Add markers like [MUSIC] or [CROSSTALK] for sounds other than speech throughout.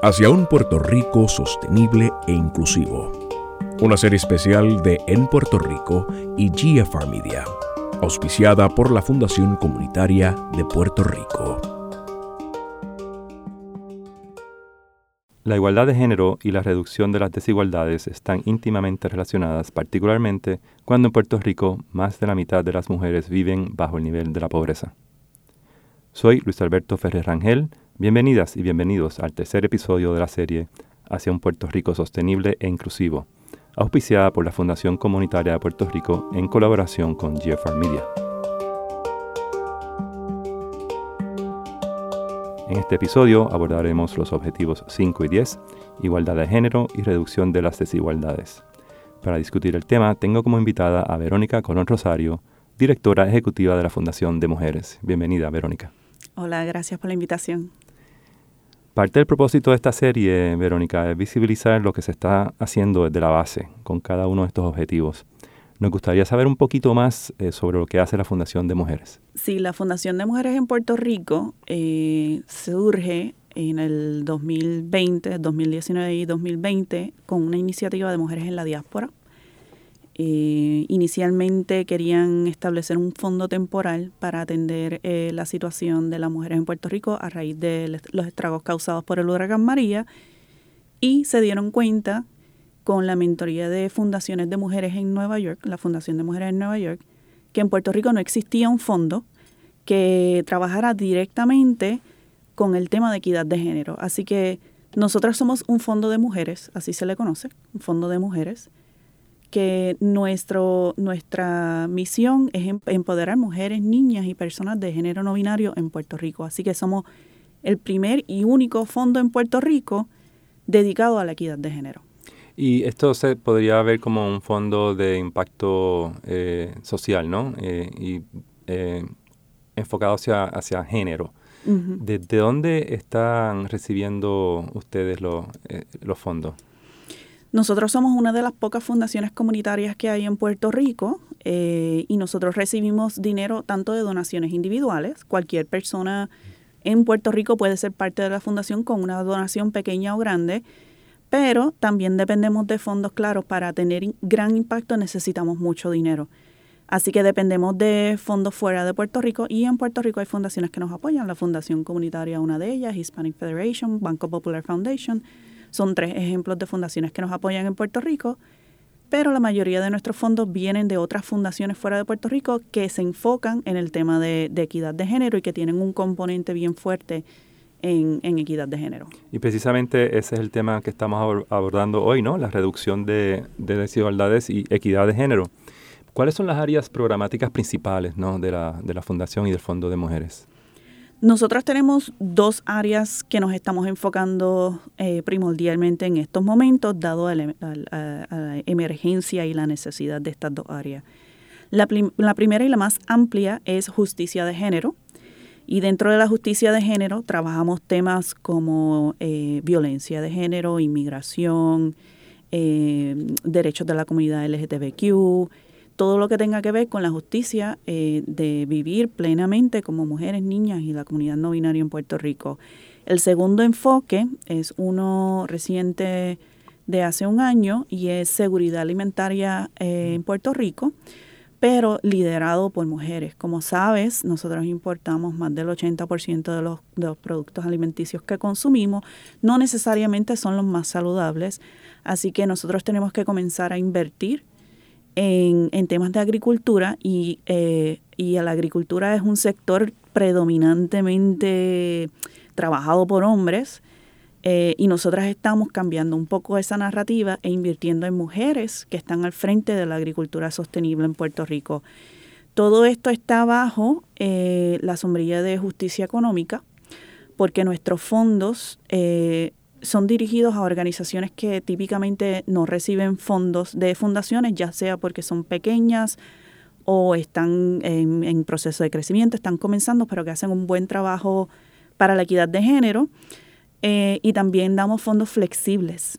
hacia un Puerto Rico sostenible e inclusivo. Una serie especial de En Puerto Rico y GFR Media, auspiciada por la Fundación Comunitaria de Puerto Rico. La igualdad de género y la reducción de las desigualdades están íntimamente relacionadas, particularmente cuando en Puerto Rico más de la mitad de las mujeres viven bajo el nivel de la pobreza. Soy Luis Alberto Ferrer Rangel. Bienvenidas y bienvenidos al tercer episodio de la serie Hacia un Puerto Rico sostenible e inclusivo, auspiciada por la Fundación Comunitaria de Puerto Rico en colaboración con GFR Media. En este episodio abordaremos los objetivos 5 y 10, igualdad de género y reducción de las desigualdades. Para discutir el tema tengo como invitada a Verónica Colón Rosario, directora ejecutiva de la Fundación de Mujeres. Bienvenida, Verónica. Hola, gracias por la invitación. Parte del propósito de esta serie, Verónica, es visibilizar lo que se está haciendo desde la base con cada uno de estos objetivos. Nos gustaría saber un poquito más eh, sobre lo que hace la Fundación de Mujeres. Sí, la Fundación de Mujeres en Puerto Rico eh, surge en el 2020, 2019 y 2020 con una iniciativa de mujeres en la diáspora eh, inicialmente querían establecer un fondo temporal para atender eh, la situación de las mujeres en Puerto Rico a raíz de los estragos causados por el huracán María y se dieron cuenta con la mentoría de fundaciones de mujeres en Nueva York, la Fundación de Mujeres en Nueva York, que en Puerto Rico no existía un fondo que trabajara directamente con el tema de equidad de género. Así que nosotros somos un fondo de mujeres, así se le conoce, un fondo de mujeres, que nuestro, nuestra misión es em, empoderar mujeres, niñas y personas de género no binario en Puerto Rico. Así que somos el primer y único fondo en Puerto Rico dedicado a la equidad de género. Y esto se podría ver como un fondo de impacto eh, social, ¿no? Eh, y eh, enfocado hacia, hacia género. ¿De, dónde están recibiendo ustedes los fondos? Nosotros somos una de las pocas fundaciones comunitarias que hay en Puerto Rico eh, y nosotros recibimos dinero tanto de donaciones individuales. Cualquier persona en Puerto Rico puede ser parte de la fundación con una donación pequeña o grande, pero también dependemos de fondos claros. Para tener gran impacto necesitamos mucho dinero. Así que dependemos de fondos fuera de Puerto Rico y en Puerto Rico hay fundaciones que nos apoyan. La Fundación Comunitaria, una de ellas, Hispanic Federation, Banco Popular Foundation son tres ejemplos de fundaciones que nos apoyan en Puerto Rico, pero la mayoría de nuestros fondos vienen de otras fundaciones fuera de Puerto Rico que se enfocan en el tema de, equidad de género y que tienen un componente bien fuerte en, equidad de género. Y precisamente ese es el tema que estamos abordando hoy, ¿no? La reducción de, desigualdades y equidad de género. ¿Cuáles son las áreas programáticas principales ¿no? de, la, Fundación y del Fondo de Mujeres? Nosotros tenemos dos áreas que nos estamos enfocando eh, primordialmente en estos momentos, dado la, emergencia y la necesidad de estas dos áreas. La, primera y la más amplia es justicia de género. Y dentro de la justicia de género trabajamos temas como eh, violencia de género, inmigración, eh, derechos de la comunidad LGTBQ, todo lo que tenga que ver con la justicia eh, de vivir plenamente como mujeres, niñas y la comunidad no binaria en Puerto Rico. El segundo enfoque es uno reciente de hace un año y es seguridad alimentaria eh, en Puerto Rico, pero liderado por mujeres. Como sabes, nosotros importamos más del 80% de los, de los productos alimenticios que consumimos, no necesariamente son los más saludables, así que nosotros tenemos que comenzar a invertir en, temas de agricultura y, eh, y la agricultura es un sector predominantemente trabajado por hombres eh, y nosotras estamos cambiando un poco esa narrativa e invirtiendo en mujeres que están al frente de la agricultura sostenible en Puerto Rico. Todo esto está bajo eh, la sombrilla de justicia económica porque nuestros fondos son dirigidos a organizaciones que típicamente no reciben fondos de fundaciones, ya sea porque son pequeñas o están en, proceso de crecimiento, están comenzando, pero que hacen un buen trabajo para la equidad de género. Eh, y también damos fondos flexibles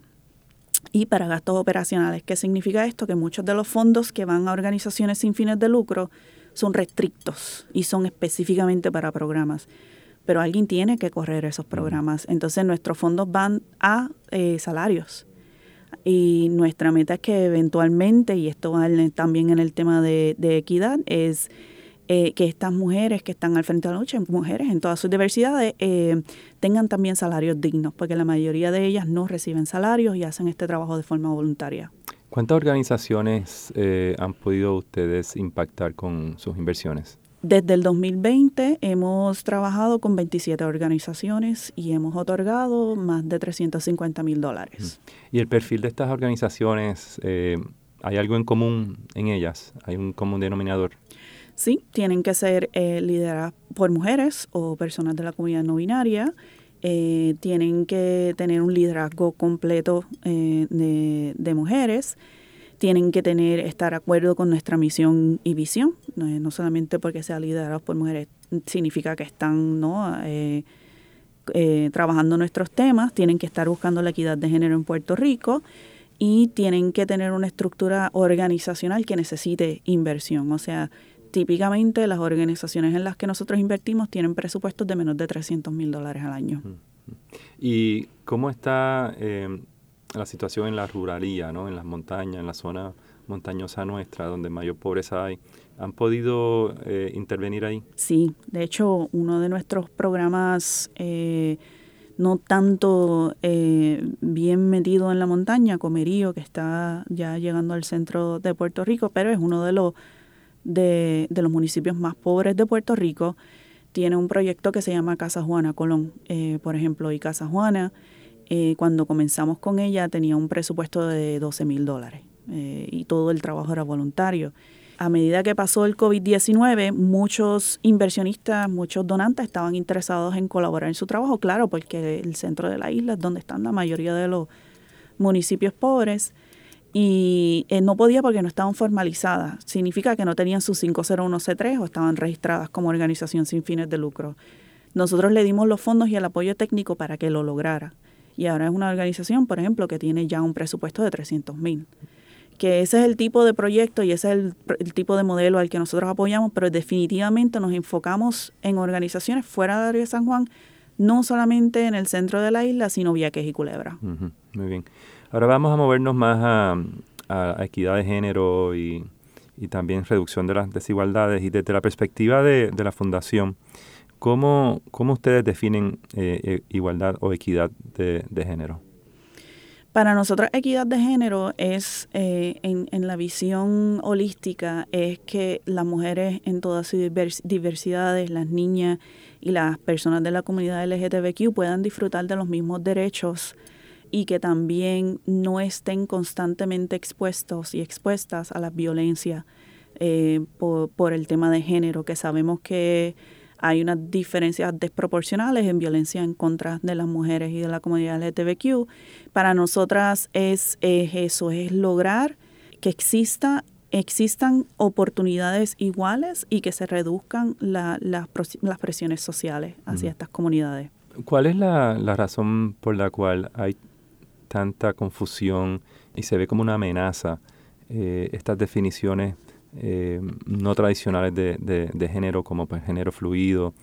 y para gastos operacionales. ¿Qué significa esto? Que muchos de los fondos que van a organizaciones sin fines de lucro son restrictos y son específicamente para programas pero alguien tiene que correr esos programas. Entonces nuestros fondos van a eh, salarios. Y nuestra meta es que eventualmente, y esto va también en el tema de, equidad, es eh, que estas mujeres que están al frente de la lucha, mujeres en todas sus diversidades, eh, tengan también salarios dignos, porque la mayoría de ellas no reciben salarios y hacen este trabajo de forma voluntaria. ¿Cuántas organizaciones eh, han podido ustedes impactar con sus inversiones? Desde el 2020 hemos trabajado con 27 organizaciones y hemos otorgado más de 350 mil dólares. ¿Y el perfil de estas organizaciones, eh, hay algo en común en ellas? ¿Hay un común denominador? Sí, tienen que ser eh, lideradas por mujeres o personas de la comunidad no binaria. Eh, tienen que tener un liderazgo completo de, de mujeres tienen que tener estar de acuerdo con nuestra misión y visión, no, solamente porque sea liderados por mujeres significa que están ¿no? Eh, eh, trabajando nuestros temas, tienen que estar buscando la equidad de género en Puerto Rico y tienen que tener una estructura organizacional que necesite inversión. O sea, típicamente las organizaciones en las que nosotros invertimos tienen presupuestos de menos de 300 mil dólares al año. ¿Y cómo está eh, la situación en la ruralía, ¿no? en las montañas, en la zona montañosa nuestra, donde mayor pobreza hay. ¿Han podido eh, intervenir ahí? Sí, de hecho, uno de nuestros programas eh, no tanto eh, bien metido en la montaña, Comerío, que está ya llegando al centro de Puerto Rico, pero es uno de los, de, de los municipios más pobres de Puerto Rico, tiene un proyecto que se llama Casa Juana Colón, por ejemplo, y Casa Juana eh, cuando comenzamos con ella tenía un presupuesto de 12 mil dólares eh, y todo el trabajo era voluntario. A medida que pasó el COVID-19, muchos inversionistas, muchos donantes estaban interesados en colaborar en su trabajo, claro, porque el centro de la isla es donde están la mayoría de los municipios pobres y eh, no podía porque no estaban formalizadas. Significa que no tenían su 501C3 o estaban registradas como organización sin fines de lucro. Nosotros le dimos los fondos y el apoyo técnico para que lo lograra y ahora es una organización, por ejemplo, que tiene ya un presupuesto de 300 mil. Que ese es el tipo de proyecto y ese es el, tipo de modelo al que nosotros apoyamos, pero definitivamente nos enfocamos en organizaciones fuera de área de San Juan, no solamente en el centro de la isla, sino Vieques y Culebra. muy bien. Ahora vamos a movernos más a, equidad de género y, también reducción de las desigualdades. Y desde la perspectiva de, de la Fundación, ¿Cómo, cómo ustedes definen eh, eh, igualdad o equidad de, género? Para nosotros equidad de género es, eh, en, la visión holística, es que las mujeres en todas sus diversidades, las niñas y las personas de la comunidad LGTBQ puedan disfrutar de los mismos derechos y que también no estén constantemente expuestos y expuestas a la violencia por el tema de género, que sabemos que hay unas diferencias desproporcionales en violencia en contra de las mujeres y de la comunidad LGTBQ. Para nosotras es, eso, es lograr que exista existan oportunidades iguales y que se reduzcan las presiones sociales hacia estas comunidades. ¿Cuál es la, razón por la cual hay tanta confusión y se ve como una amenaza eh, estas definiciones eh, no tradicionales de, de, género, como pues, género fluido.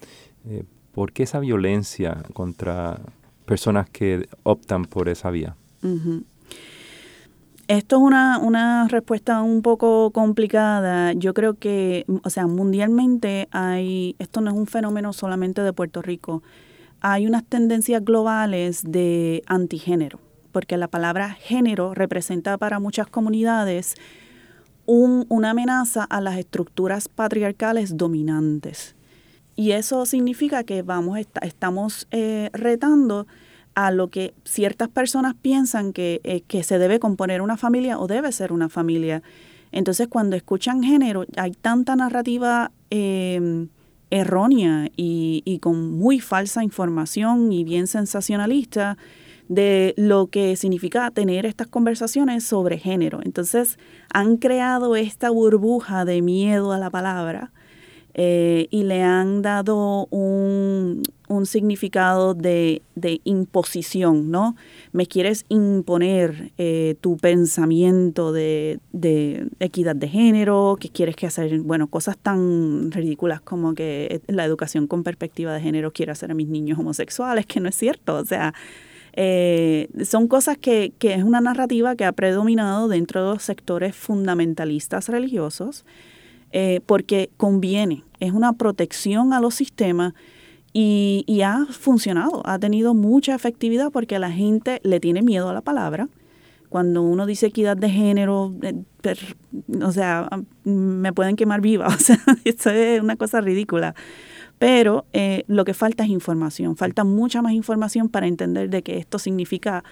Eh, ¿Por qué esa violencia contra personas que optan por esa vía? Esto es una, una respuesta un poco complicada. Yo creo que, o sea, mundialmente hay, esto no es un fenómeno solamente de Puerto Rico, hay unas tendencias globales de antigénero, porque la palabra género representa para muchas comunidades una amenaza a las estructuras patriarcales dominantes. Y eso significa que vamos, estamos eh, retando a lo que ciertas personas piensan que, eh, que, se debe componer una familia o debe ser una familia. Entonces, cuando escuchan género, hay tanta narrativa em, errónea y, y, con muy falsa información y bien sensacionalista de lo que significa tener estas conversaciones sobre género. Entonces han creado esta burbuja de miedo a la palabra eh, y le han dado un, un significado de, imposición, ¿no? Me quieres imponer eh, tu pensamiento de, equidad de género, que quieres que hacer, bueno, cosas tan ridículas como que la educación con perspectiva de género quiere hacer a mis niños homosexuales, que no es cierto, o sea, eh, son cosas que, que es una narrativa que ha predominado dentro de los sectores fundamentalistas religiosos, eh, porque conviene, es una protección a los sistemas y, ha funcionado, ha tenido mucha efectividad porque la gente le tiene miedo a la palabra. Cuando uno dice equidad de género, eh, o sea, me pueden quemar viva, [LAUGHS] o sea, [LAUGHS] esto es una cosa ridícula. Pero eh, lo que falta es información, falta mucha más información para entender de que esto significa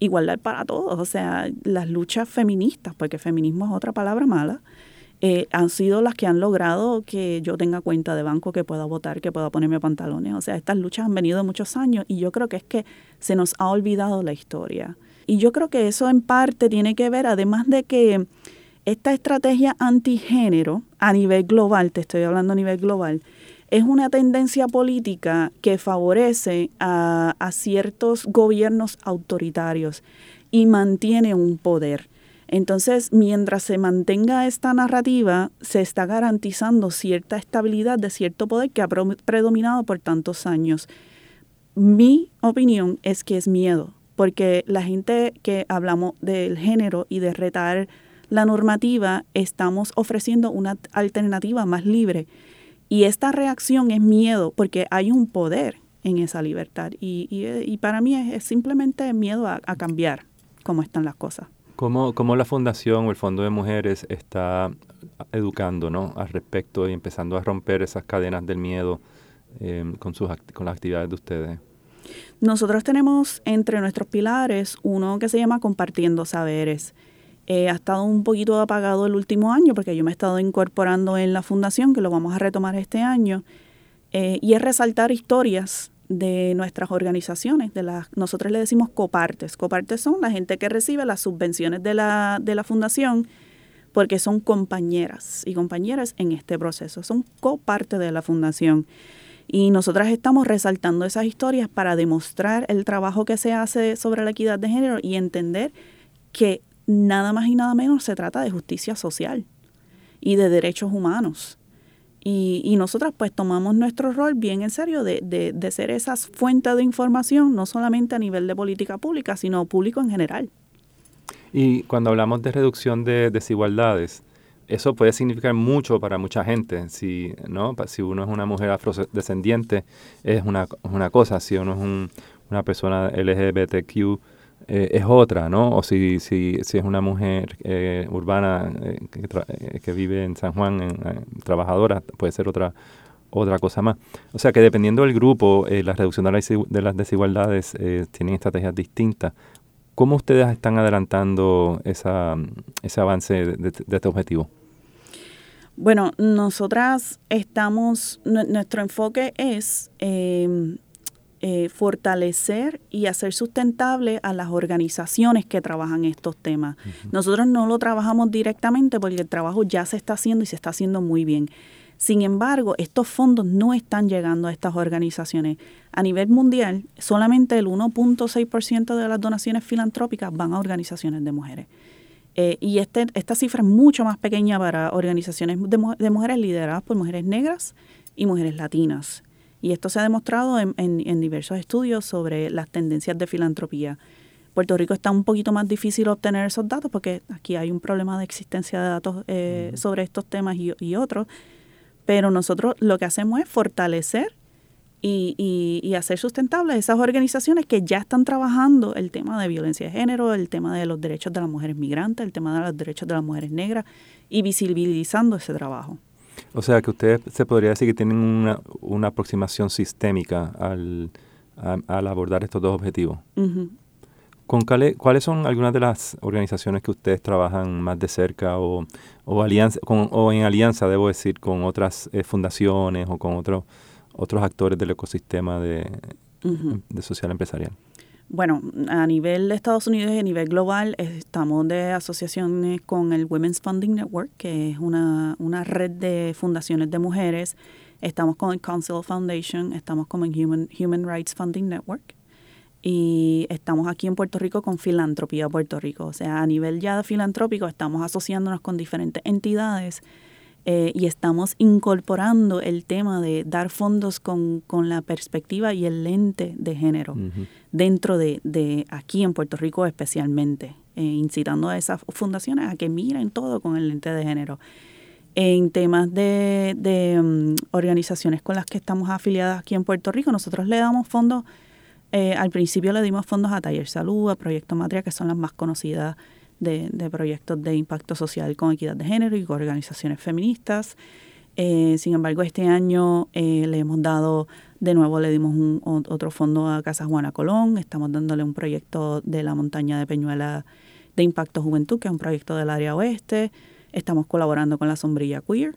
igualdad para todos, o sea, las luchas feministas, porque feminismo es otra palabra mala, eh, han sido las que han logrado que yo tenga cuenta de banco, que pueda votar, que pueda ponerme pantalones. O sea, estas luchas han venido muchos años y yo creo que es que se nos ha olvidado la historia. Y yo creo que eso en parte tiene que ver, además de que esta estrategia antigénero a nivel global, te estoy hablando a nivel global, es una tendencia política que favorece a, ciertos gobiernos autoritarios y mantiene un poder. Entonces, mientras se mantenga esta narrativa, se está garantizando cierta estabilidad de cierto poder que ha predominado por tantos años. Mi opinión es que es miedo, porque la gente que hablamos del género y de retar la normativa, estamos ofreciendo una alternativa más libre. Y esta reacción es miedo, porque hay un poder en esa libertad. Y, para mí es, simplemente miedo a, a cambiar cómo están las cosas. ¿Cómo, ¿Cómo, la Fundación o el Fondo de Mujeres está educando ¿no? al respecto y empezando a romper esas cadenas del miedo em, con, sus, con las actividades de ustedes? Nosotros tenemos entre nuestros pilares uno que se llama Compartiendo Saberes. Eh, ha estado un poquito apagado el último año porque yo me he estado incorporando en la fundación, que lo vamos a retomar este año, eh, y es resaltar historias de nuestras organizaciones, de las, nosotros le decimos copartes. Copartes son la gente que recibe las subvenciones de la, de la fundación porque son compañeras y compañeras en este proceso, son coparte de la fundación. Y nosotras estamos resaltando esas historias para demostrar el trabajo que se hace sobre la equidad de género y entender que nada más y nada menos se trata de justicia social y de derechos humanos. Y, y nosotras pues tomamos nuestro rol bien en serio de, de, de ser esas fuentes de información, no solamente a nivel de política pública, sino público en general. Y cuando hablamos de reducción de desigualdades, eso puede significar mucho para mucha gente. Si, ¿no? si uno es una mujer afrodescendiente, es una, una cosa. Si uno es un, una persona LGBTQ, eh, es otra, ¿no? O si, si, si es una mujer eh, urbana eh, que, vive en San Juan, trabajadora, puede ser otra otra cosa más. O sea que dependiendo del grupo, la reducción de, las desigualdades tienen estrategias distintas. ¿Cómo ustedes están adelantando esa, ese avance de, de este objetivo? Bueno, nosotras estamos, nuestro enfoque es eh, fortalecer y hacer sustentable a las organizaciones que trabajan estos temas. Nosotros no lo trabajamos directamente porque el trabajo ya se está haciendo y se está haciendo muy bien. Sin embargo, estos fondos no están llegando a estas organizaciones. A nivel mundial, solamente el 1.6% de las donaciones filantrópicas van a organizaciones de mujeres. Eh, y este, esta cifra es mucho más pequeña para organizaciones de mujeres lideradas por mujeres negras y mujeres latinas. Y esto se ha demostrado en, en, diversos estudios sobre las tendencias de filantropía. Puerto Rico está un poquito más difícil obtener esos datos porque aquí hay un problema de existencia de datos eh, sobre estos temas y, y, otros, pero nosotros lo que hacemos es fortalecer y, y, y, hacer sustentables esas organizaciones que ya están trabajando el tema de violencia de género, el tema de los derechos de las mujeres migrantes, el tema de los derechos de las mujeres negras y visibilizando ese trabajo. O sea que ustedes se podría decir que tienen una, una aproximación sistémica al, al abordar estos dos objetivos. ¿Con ¿Cuáles son algunas de las organizaciones que ustedes trabajan más de cerca o, o, alianza, con, o en alianza, debo decir, con otras eh, fundaciones o con otros otros actores del ecosistema de, de social empresarial? Bueno, a nivel de Estados Unidos y a nivel global, estamos de asociaciones con el Women's Funding Network, que es una, red de fundaciones de mujeres Estamos con el Council Foundation, estamos con el Human, Human Rights Funding Network y estamos aquí en Puerto Rico con Filantropía Puerto Rico. O sea, a nivel ya filantrópico estamos asociándonos con diferentes entidades eh, y estamos incorporando el tema de dar fondos con, la perspectiva y el lente de género dentro de, de, aquí en Puerto Rico especialmente, eh, incitando a esas fundaciones a que miren todo con el lente de género. En temas de, de mm, organizaciones con las que estamos afiliadas aquí en Puerto Rico, nosotros le damos fondos eh, al principio le dimos fondos a Taller Salud, a Proyecto Matria, que son las más conocidas de, proyectos de impacto social con equidad de género y con organizaciones feministas. Eh, sin embargo, este año eh, le hemos dado, de nuevo le dimos otro fondo a Casa Juana Colón, estamos dándole un proyecto de la montaña de Peñuela de Impacto Juventud, que es un proyecto del área oeste, estamos colaborando con la Sombrilla Queer,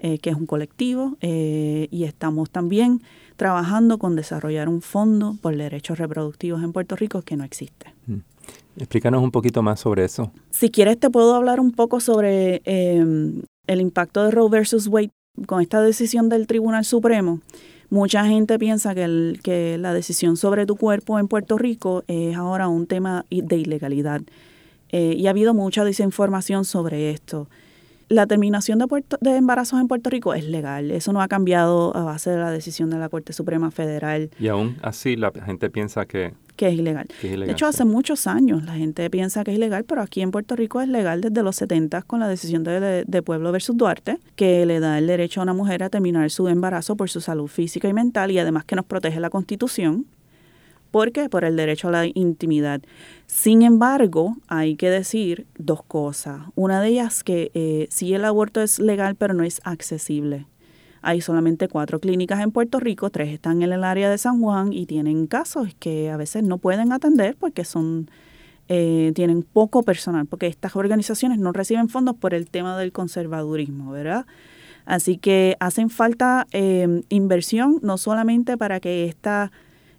que es un colectivo, y estamos también trabajando con desarrollar un fondo por derechos reproductivos en Puerto Rico que no existe. Mm. Explícanos un poquito más sobre eso. Si quieres te puedo hablar un poco sobre em, el impacto de Roe versus Wade con esta decisión del Tribunal Supremo. Mucha gente piensa que, la decisión sobre tu cuerpo en Puerto Rico es ahora un tema de ilegalidad. Eh, y ha habido mucha desinformación sobre esto la terminación de, de embarazos en Puerto Rico es legal. Eso no ha cambiado a base de la decisión de la Corte Suprema Federal. Y aún así la gente piensa que... Que es ilegal. de hecho, hace muchos años la gente piensa que es ilegal, pero aquí en Puerto Rico es legal desde los 70 con la decisión de, de Pueblo versus Duarte, que le da el derecho a una mujer a terminar su embarazo por su salud física y mental y además que nos protege la Constitución ¿Por qué? Por el derecho a la intimidad. Sin embargo, hay que decir dos cosas. Una de ellas que eh, sí el aborto es legal, pero no es accesible. Hay solamente cuatro clínicas en Puerto Rico, tres están en el área de San Juan y tienen casos que a veces no pueden atender porque son eh, tienen poco personal, porque estas organizaciones no reciben fondos por el tema del conservadurismo, ¿verdad? Así que hacen falta eh, inversión no solamente para que esta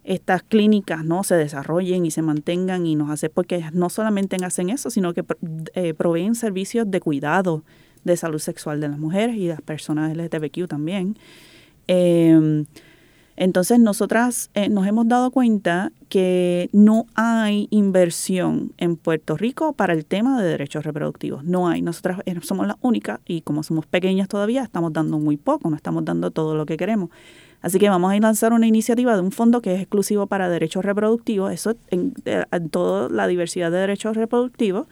estas clínicas no se desarrollen y se mantengan y nos hace porque no solamente hacen eso sino que eh, proveen servicios de cuidado de salud sexual de las mujeres y de las personas LGTBQ también em, entonces nosotras eh, nos hemos dado cuenta que no hay inversión en Puerto Rico para el tema de derechos reproductivos. No hay. Nosotras eh, somos las únicas y como somos pequeñas todavía estamos dando muy poco, no estamos dando todo lo que queremos. Así que vamos a lanzar una iniciativa de un fondo que es exclusivo para derechos reproductivos, eso en, toda la diversidad de derechos reproductivos,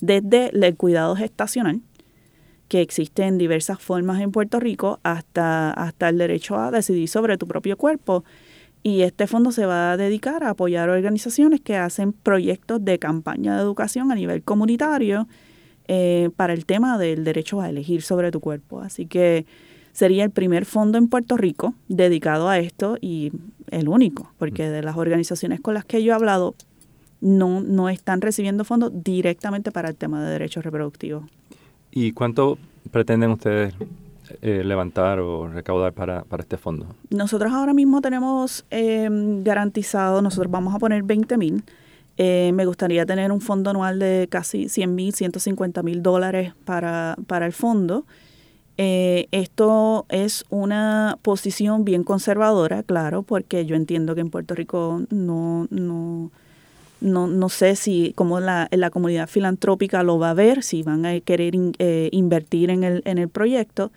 desde el cuidado gestacional, que existe en diversas formas en Puerto Rico, hasta, hasta el derecho a decidir sobre tu propio cuerpo. Y este fondo se va a dedicar a apoyar organizaciones que hacen proyectos de campaña de educación a nivel comunitario eh, para el tema del derecho a elegir sobre tu cuerpo. Así que sería el primer fondo en Puerto Rico dedicado a esto y el único, porque de las organizaciones con las que yo he hablado no, no están recibiendo fondos directamente para el tema de derechos reproductivos. ¿Y cuánto pretenden ustedes eh, levantar o recaudar para, este fondo? Nosotros ahora mismo tenemos em, garantizado, nosotros vamos a poner 20 mil. Eh, me gustaría tener un fondo anual de casi 100 mil, 150 mil dólares para, para el fondo. Eh, esto es una posición bien conservadora, claro, porque yo entiendo que en Puerto Rico no, no, no, no sé si cómo la, la comunidad filantrópica lo va a ver, si van a querer eh, invertir en el, en el proyecto,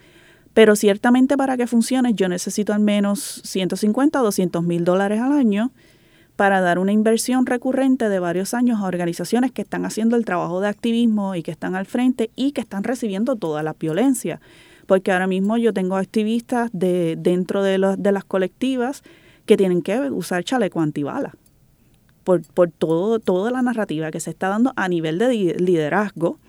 pero ciertamente para que funcione yo necesito al menos 150 o 200 mil dólares al año para dar una inversión recurrente de varios años a organizaciones que están haciendo el trabajo de activismo y que están al frente y que están recibiendo toda la violencia porque ahora mismo yo tengo activistas de, dentro de, los, de las colectivas que tienen que usar chaleco antibala por, por todo, toda la narrativa que se está dando a nivel de liderazgo,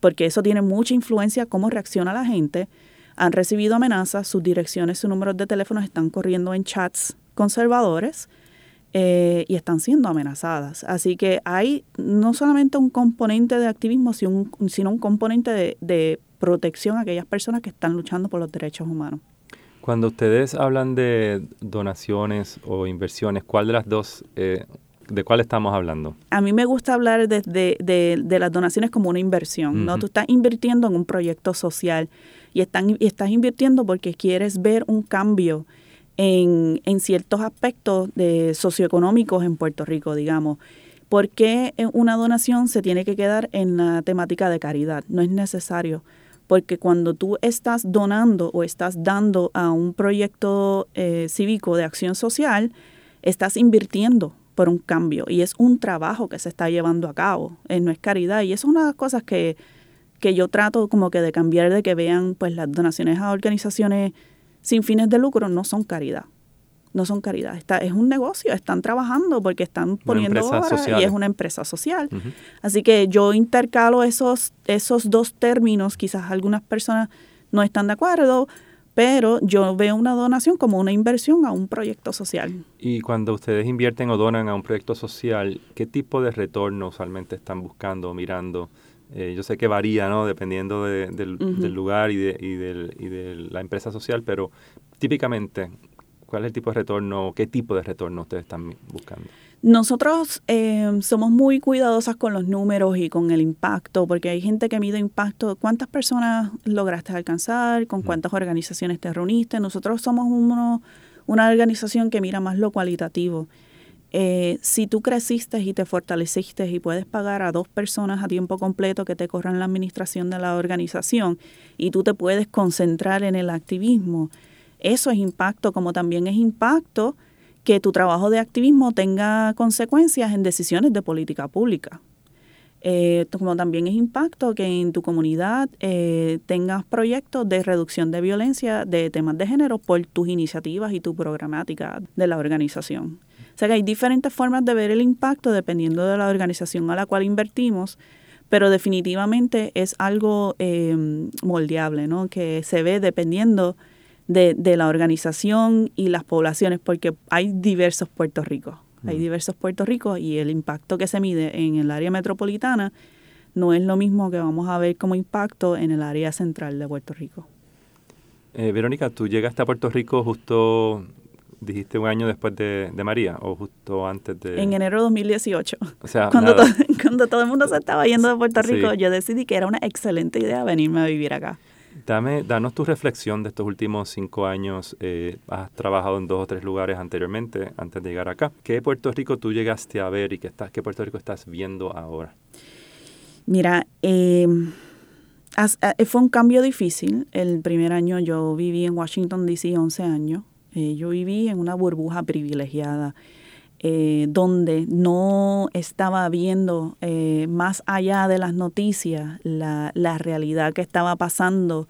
porque eso tiene mucha influencia cómo reacciona la gente. Han recibido amenazas, sus direcciones, sus números de teléfono están corriendo en chats conservadores eh, y están siendo amenazadas. Así que hay no solamente un componente de activismo, sino un, sino un componente de, de protección a aquellas personas que están luchando por los derechos humanos. Cuando ustedes hablan de donaciones o inversiones, ¿cuál de las dos eh, ¿De cuál estamos hablando? A mí me gusta hablar de, de, las donaciones como una inversión, ¿no? Tú estás invirtiendo en un proyecto social y, están, y estás invirtiendo porque quieres ver un cambio en, ciertos aspectos de socioeconómicos en Puerto Rico, digamos. ¿Por qué una donación se tiene que quedar en la temática de caridad? No es necesario, porque cuando tú estás donando o estás dando a un proyecto eh, cívico de acción social, estás invirtiendo por un cambio y es un trabajo que se está llevando a cabo, eh, no es caridad y eso es una de las cosas que, que yo trato como que de cambiar de que vean pues las donaciones a organizaciones sin fines de lucro no son caridad no son caridad, está, es un negocio, están trabajando porque están poniendo horas y es una empresa social. Así que yo intercalo esos, esos dos términos, quizás algunas personas no están de acuerdo, pero yo veo una donación como una inversión a un proyecto social. Y cuando ustedes invierten o donan a un proyecto social, ¿qué tipo de retorno usualmente están buscando o mirando? Eh, yo sé que varía, ¿no? Dependiendo del, del, lugar y de, y, del, y de la empresa social, pero típicamente, ¿Cuál es el tipo de retorno, qué tipo de retorno ustedes están buscando? Nosotros eh, somos muy cuidadosas con los números y con el impacto, porque hay gente que mide impacto, cuántas personas lograste alcanzar, con cuántas organizaciones te reuniste. Nosotros somos uno, una organización que mira más lo cualitativo. Eh, si tú creciste y te fortaleciste y puedes pagar a dos personas a tiempo completo que te corran la administración de la organización y tú te puedes concentrar en el activismo, eso es impacto, como también es impacto que tu trabajo de activismo tenga consecuencias en decisiones de política pública. Eh, como también es impacto que en tu comunidad eh, tengas proyectos de reducción de violencia de temas de género por tus iniciativas y tu programática de la organización. O sea que hay diferentes formas de ver el impacto dependiendo de la organización a la cual invertimos, pero definitivamente es algo eh, moldeable, ¿no? que se ve dependiendo de, de, la organización y las poblaciones, porque hay diversos Puerto Rico. Hay mm. diversos Puerto Rico y el impacto que se mide en el área metropolitana no es lo mismo que vamos a ver como impacto en el área central de Puerto Rico. Eh, Verónica, tú llegaste a Puerto Rico justo, dijiste un año después de, María o justo antes de... En enero de 2018. O sea, [LAUGHS] cuando, todo, [LAUGHS] cuando todo el mundo se estaba yendo de Puerto Rico, yo decidí que era una excelente idea venirme a vivir acá. Dame, danos tu reflexión de estos últimos cinco años. Eh, has trabajado en dos o tres lugares anteriormente, antes de llegar acá. ¿Qué Puerto Rico tú llegaste a ver y qué, estás, qué Puerto Rico estás viendo ahora? Mira, em, eh, fue un cambio difícil. El primer año yo viví en Washington, D.C., 11 años. Eh, yo viví en una burbuja privilegiada. Eh, donde no estaba viendo eh, más allá de las noticias la, la, realidad que estaba pasando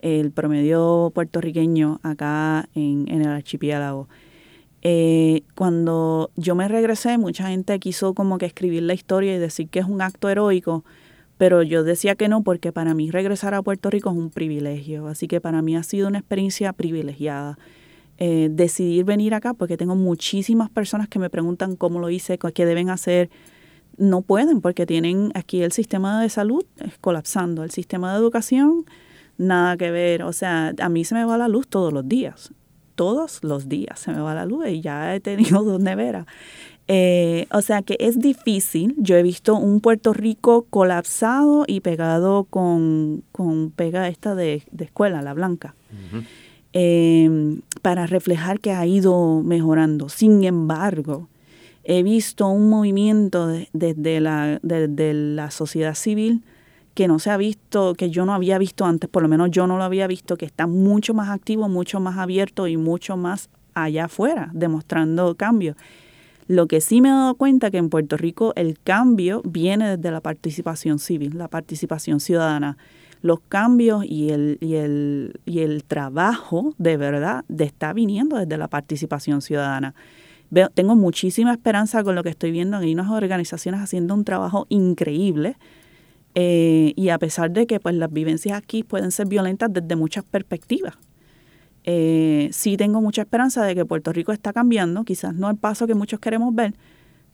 el promedio puertorriqueño acá en, en el archipiélago. Cuando yo me regresé, mucha gente quiso como que escribir la historia y decir que es un acto heroico, pero yo decía que no porque para mí regresar a Puerto Rico es un privilegio, así que para mí ha sido una experiencia privilegiada. Eh, decidir venir acá porque tengo muchísimas personas que me preguntan cómo lo hice, qué deben hacer. No pueden porque tienen aquí el sistema de salud colapsando, el sistema de educación nada que ver. O sea, a mí se me va la luz todos los días. Todos los días se me va la luz y ya he tenido [LAUGHS] dos neveras. Eh, o sea que es difícil. Yo he visto un Puerto Rico colapsado y pegado con, con pega esta de, escuela, la blanca. Para reflejar que ha ido mejorando. Sin embargo, he visto un movimiento desde la, de, la sociedad civil que no se ha visto, que yo no había visto antes, por lo menos yo no lo había visto, que está mucho más activo, mucho más abierto y mucho más allá afuera, demostrando cambios. Lo que sí me he dado cuenta que en Puerto Rico el cambio viene desde la participación civil, la participación ciudadana los cambios y el, y el, y el trabajo de verdad de está viniendo desde la participación ciudadana. Tengo muchísima esperanza con lo que estoy viendo. Hay unas organizaciones haciendo un trabajo increíble. Eh, y a pesar de que pues, las vivencias aquí pueden ser violentas desde muchas perspectivas, eh, sí tengo mucha esperanza de que Puerto Rico está cambiando, quizás no el paso que muchos queremos ver,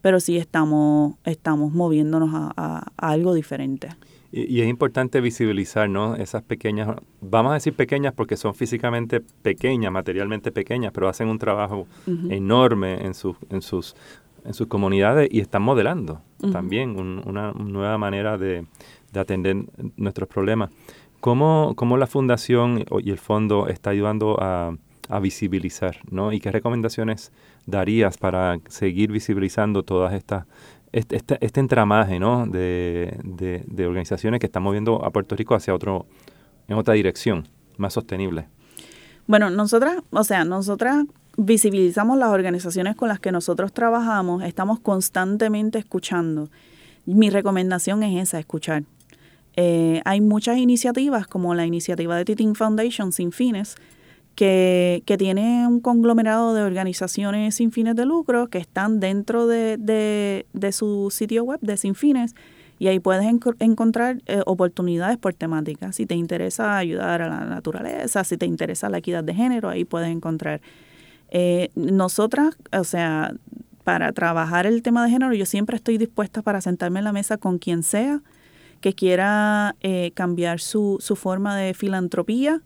pero sí estamos, estamos moviéndonos a algo diferente. Y, es importante visibilizar, ¿no? Esas pequeñas, vamos a decir pequeñas porque son físicamente pequeñas, materialmente pequeñas, pero hacen un trabajo enorme en sus, en sus en sus comunidades y están modelando también una nueva manera de, atender nuestros problemas. ¿Cómo, ¿Cómo, la fundación y el fondo está ayudando a, visibilizar, ¿no? ¿Y qué recomendaciones darías para seguir visibilizando todas estas este, este, este entramaje ¿no? de, de, organizaciones que están moviendo a Puerto Rico hacia otro, en otra dirección, más sostenible. Bueno, nosotras, o sea, nosotras visibilizamos las organizaciones con las que nosotros trabajamos, estamos constantemente escuchando. Mi recomendación es esa, escuchar. Eh, hay muchas iniciativas, como la iniciativa de Titin Foundation sin fines, que, que, tiene un conglomerado de organizaciones sin fines de lucro que están dentro de, de, su sitio web de sin fines y ahí puedes encontrar eh, oportunidades por temática. Si te interesa ayudar a la naturaleza, si te interesa la equidad de género, ahí puedes encontrar. Eh, nosotras, o sea, para trabajar el tema de género, yo siempre estoy dispuesta para sentarme en la mesa con quien sea que quiera eh, cambiar su, su forma de filantropía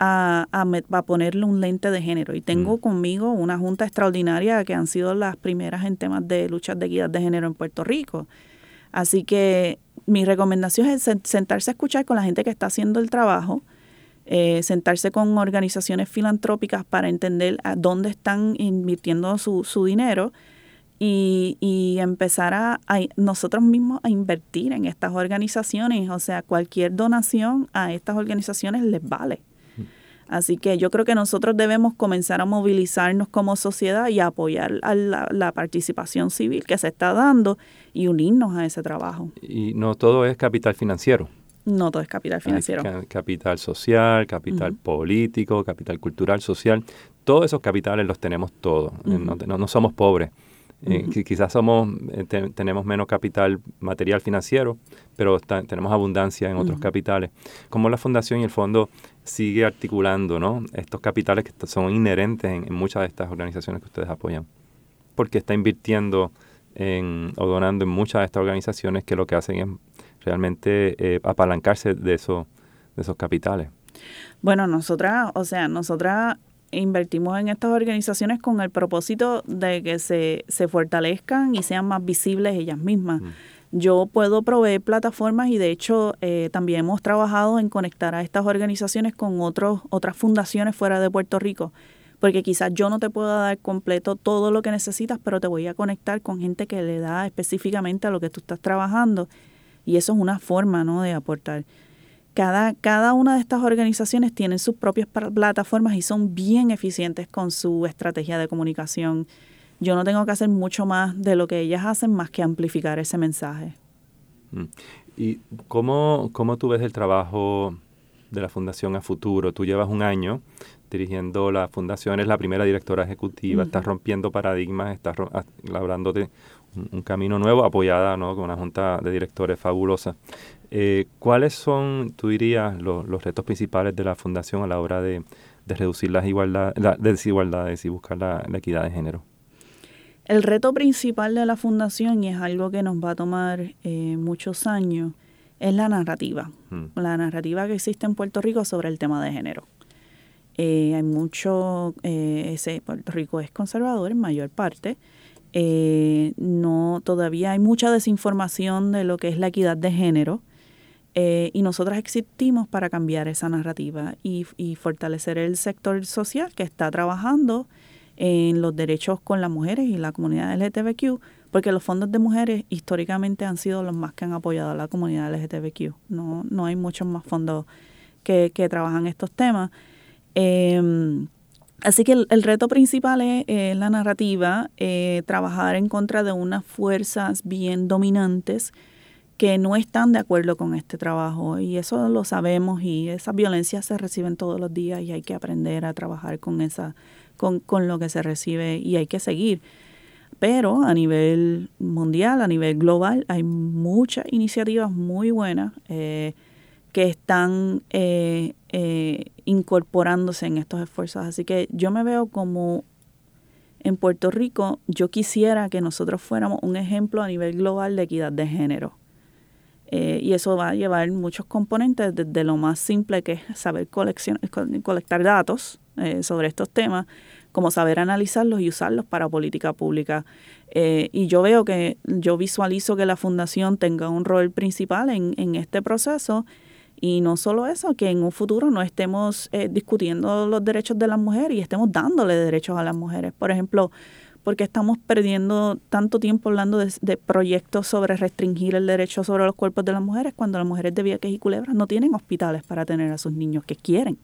a, a, ponerle un lente de género. Y tengo mm. conmigo una junta extraordinaria que han sido las primeras en temas de lucha de equidad de género en Puerto Rico. Así que mi recomendación es sentarse a escuchar con la gente que está haciendo el trabajo, eh, sentarse con organizaciones filantrópicas para entender a dónde están invirtiendo su, su dinero y, y empezar a, a, nosotros mismos a invertir en estas organizaciones. O sea, cualquier donación a estas organizaciones les vale. Así que yo creo que nosotros debemos comenzar a movilizarnos como sociedad y apoyar a la, participación civil que se está dando y unirnos a ese trabajo. Y no todo es capital financiero. No todo es capital financiero. capital social, capital político, capital cultural, social. Todos esos capitales los tenemos todos. no, no somos pobres. Eh, quizás somos, eh, tenemos menos capital material financiero, pero tenemos abundancia en otros capitales. Como la fundación y el fondo sigue articulando ¿no? estos capitales que son inherentes en, muchas de estas organizaciones que ustedes apoyan. Porque está invirtiendo en, o donando en muchas de estas organizaciones que lo que hacen es realmente eh, apalancarse de, eso, de esos capitales. Bueno, nosotras, o sea, nosotras invertimos en estas organizaciones con el propósito de que se, se fortalezcan y sean más visibles ellas mismas. Mm. Yo puedo proveer plataformas y de hecho eh, también hemos trabajado en conectar a estas organizaciones con otros, otras fundaciones fuera de Puerto Rico, porque quizás yo no te pueda dar completo todo lo que necesitas, pero te voy a conectar con gente que le da específicamente a lo que tú estás trabajando y eso es una forma ¿no? de aportar. Cada, cada una de estas organizaciones tiene sus propias plataformas y son bien eficientes con su estrategia de comunicación. Yo no tengo que hacer mucho más de lo que ellas hacen más que amplificar ese mensaje. Mm. ¿Y cómo, cómo tú ves el trabajo de la fundación a futuro? Tú llevas un año dirigiendo la fundación, eres la primera directora ejecutiva, estás rompiendo paradigmas, estás labrándote un, un, camino nuevo, apoyada ¿no? con una junta de directores fabulosa. Eh, ¿Cuáles son, tú dirías, los retos principales de la Fundación a la hora de, reducir las, igualdad, desigualdades y buscar la, equidad de género? El reto principal de la Fundación, y es algo que nos va a tomar eh, muchos años, es la narrativa. Hmm. La narrativa que existe en Puerto Rico sobre el tema de género. Eh, hay mucho, ese Puerto Rico es conservador en mayor parte, no todavía hay mucha desinformación de lo que es la equidad de género eh, y nosotras existimos para cambiar esa narrativa y, fortalecer el sector social que está trabajando en los derechos con las mujeres y la comunidad LGTBQ, porque los fondos de mujeres históricamente han sido los más que han apoyado a la comunidad LGTBQ. No, no hay muchos más fondos que, que trabajan estos temas. Em, así que el, reto principal es la narrativa, eh, trabajar en contra de unas fuerzas bien dominantes que no están de acuerdo con este trabajo y eso lo sabemos y esas violencias se reciben todos los días y hay que aprender a trabajar con esa con, con lo que se recibe y hay que seguir. Pero a nivel mundial, a nivel global, hay muchas iniciativas muy buenas eh, que están eh, eh, incorporándose en estos esfuerzos. Así que yo me veo como en Puerto Rico, yo quisiera que nosotros fuéramos un ejemplo a nivel global de equidad de género. Eh, y eso va a llevar muchos componentes, desde lo más simple que es saber colectar datos eh, sobre estos temas, como saber analizarlos y usarlos para política pública. Eh, y yo veo que, yo visualizo que la fundación tenga un rol principal en, en este proceso y no solo eso, que en un futuro no estemos discutiendo los derechos de las mujeres y estemos dándole derechos a las mujeres. Por ejemplo, porque estamos perdiendo tanto tiempo hablando de, proyectos sobre restringir el derecho sobre los cuerpos de las mujeres cuando las mujeres de Vieques y Culebras no tienen hospitales para tener a sus niños que quieren.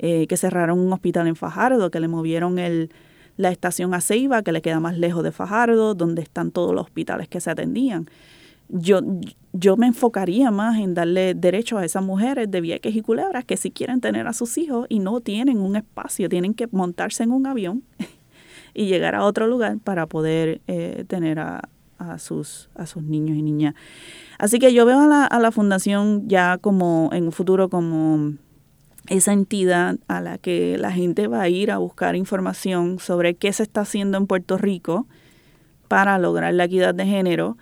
Eh, que cerraron un hospital en Fajardo, que le movieron el, la estación a Ceiba, que le queda más lejos de Fajardo, donde están todos los hospitales que se atendían. Yo, yo me enfocaría más en darle derechos a esas mujeres de Vieques y Culebras que si quieren tener a sus hijos y no tienen un espacio, tienen que montarse en un avión y llegar a otro lugar para poder eh, tener a, sus, a sus niños y niñas. Así que yo veo a la, a la fundación ya como en un futuro como esa entidad a la que la gente va a ir a buscar información sobre qué se está haciendo en Puerto Rico para lograr la equidad de género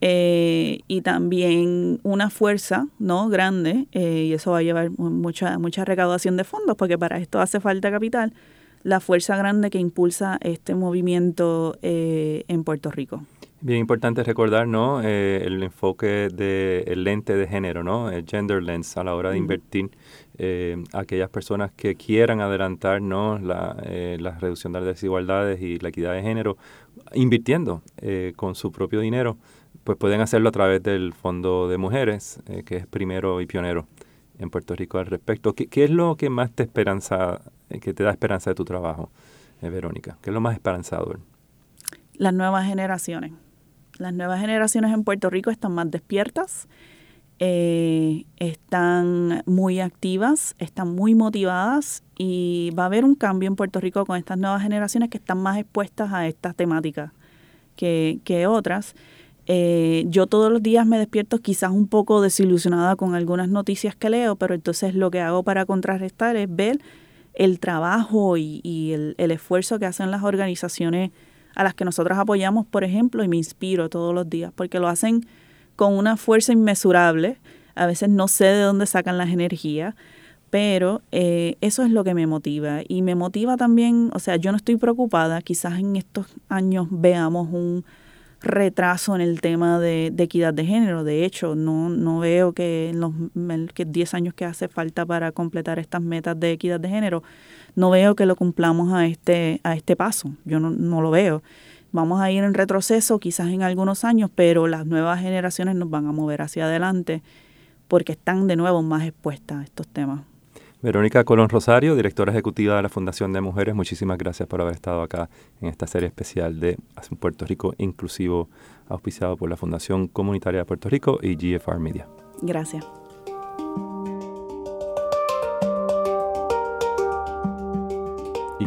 eh, y también una fuerza no grande eh, y eso va a llevar mucha mucha recaudación de fondos porque para esto hace falta capital la fuerza grande que impulsa este movimiento eh, en Puerto Rico. Bien importante recordar, ¿no? Eh, el enfoque del lente de género, ¿no? El gender lens a la hora de invertir eh, aquellas personas que quieran adelantar, ¿no? La, la, reducción de las desigualdades y la equidad de género, invirtiendo con su propio dinero, pues pueden hacerlo a través del Fondo de Mujeres, que es primero y pionero en Puerto Rico al respecto. ¿Qué, qué es lo que más te esperanza eh, que te da esperanza de tu trabajo, eh, Verónica? ¿Qué es lo más esperanzador? Las nuevas generaciones. Las nuevas generaciones en Puerto Rico están más despiertas, eh, están muy activas, están muy motivadas y va a haber un cambio en Puerto Rico con estas nuevas generaciones que están más expuestas a estas temáticas que, que otras. Yo todos los días me despierto quizás un poco desilusionada con algunas noticias que leo, pero entonces lo que hago para contrarrestar es ver el trabajo y, el, esfuerzo que hacen las organizaciones a las que nosotros apoyamos, por ejemplo, y me inspiro todos los días, porque lo hacen con una fuerza inmesurable. A veces no sé de dónde sacan las energías, pero eh, eso es lo que me motiva. Y me motiva también, o sea, yo no estoy preocupada, quizás en estos años veamos un retraso en el tema de, equidad de género. De hecho, no, no veo que en los que 10 años que hace falta para completar estas metas de equidad de género, no veo que lo cumplamos a este, a este paso. Yo no, no lo veo. Vamos a ir en retroceso quizás en algunos años, pero las nuevas generaciones nos van a mover hacia adelante porque están de nuevo más expuestas a estos temas. Verónica Colón Rosario, directora ejecutiva de la Fundación de Mujeres, muchísimas gracias por haber estado acá en esta serie especial de Puerto Rico Inclusivo, auspiciado por la Fundación Comunitaria de Puerto Rico y GFR Media. Gracias.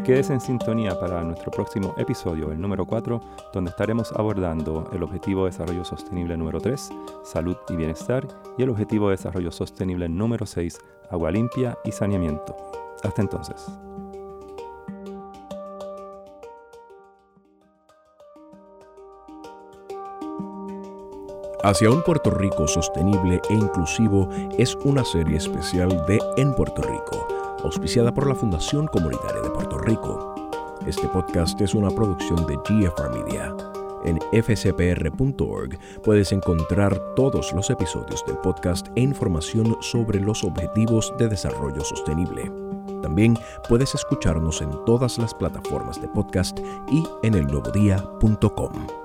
Quédese en sintonía para nuestro próximo episodio, el número 4, donde estaremos abordando el Objetivo de Desarrollo Sostenible número 3, Salud y Bienestar, y el Objetivo de Desarrollo Sostenible número 6, agua limpia y saneamiento. Hasta entonces. Hacia un Puerto Rico sostenible e inclusivo es una serie especial de En Puerto Rico, auspiciada por la Fundación Comunitaria de Puerto Rico. Este podcast es una producción de GFR Media. En fcpr.org puedes encontrar todos los episodios del podcast e información sobre los objetivos de desarrollo sostenible. También puedes escucharnos en todas las plataformas de podcast y en elnuevodía.com.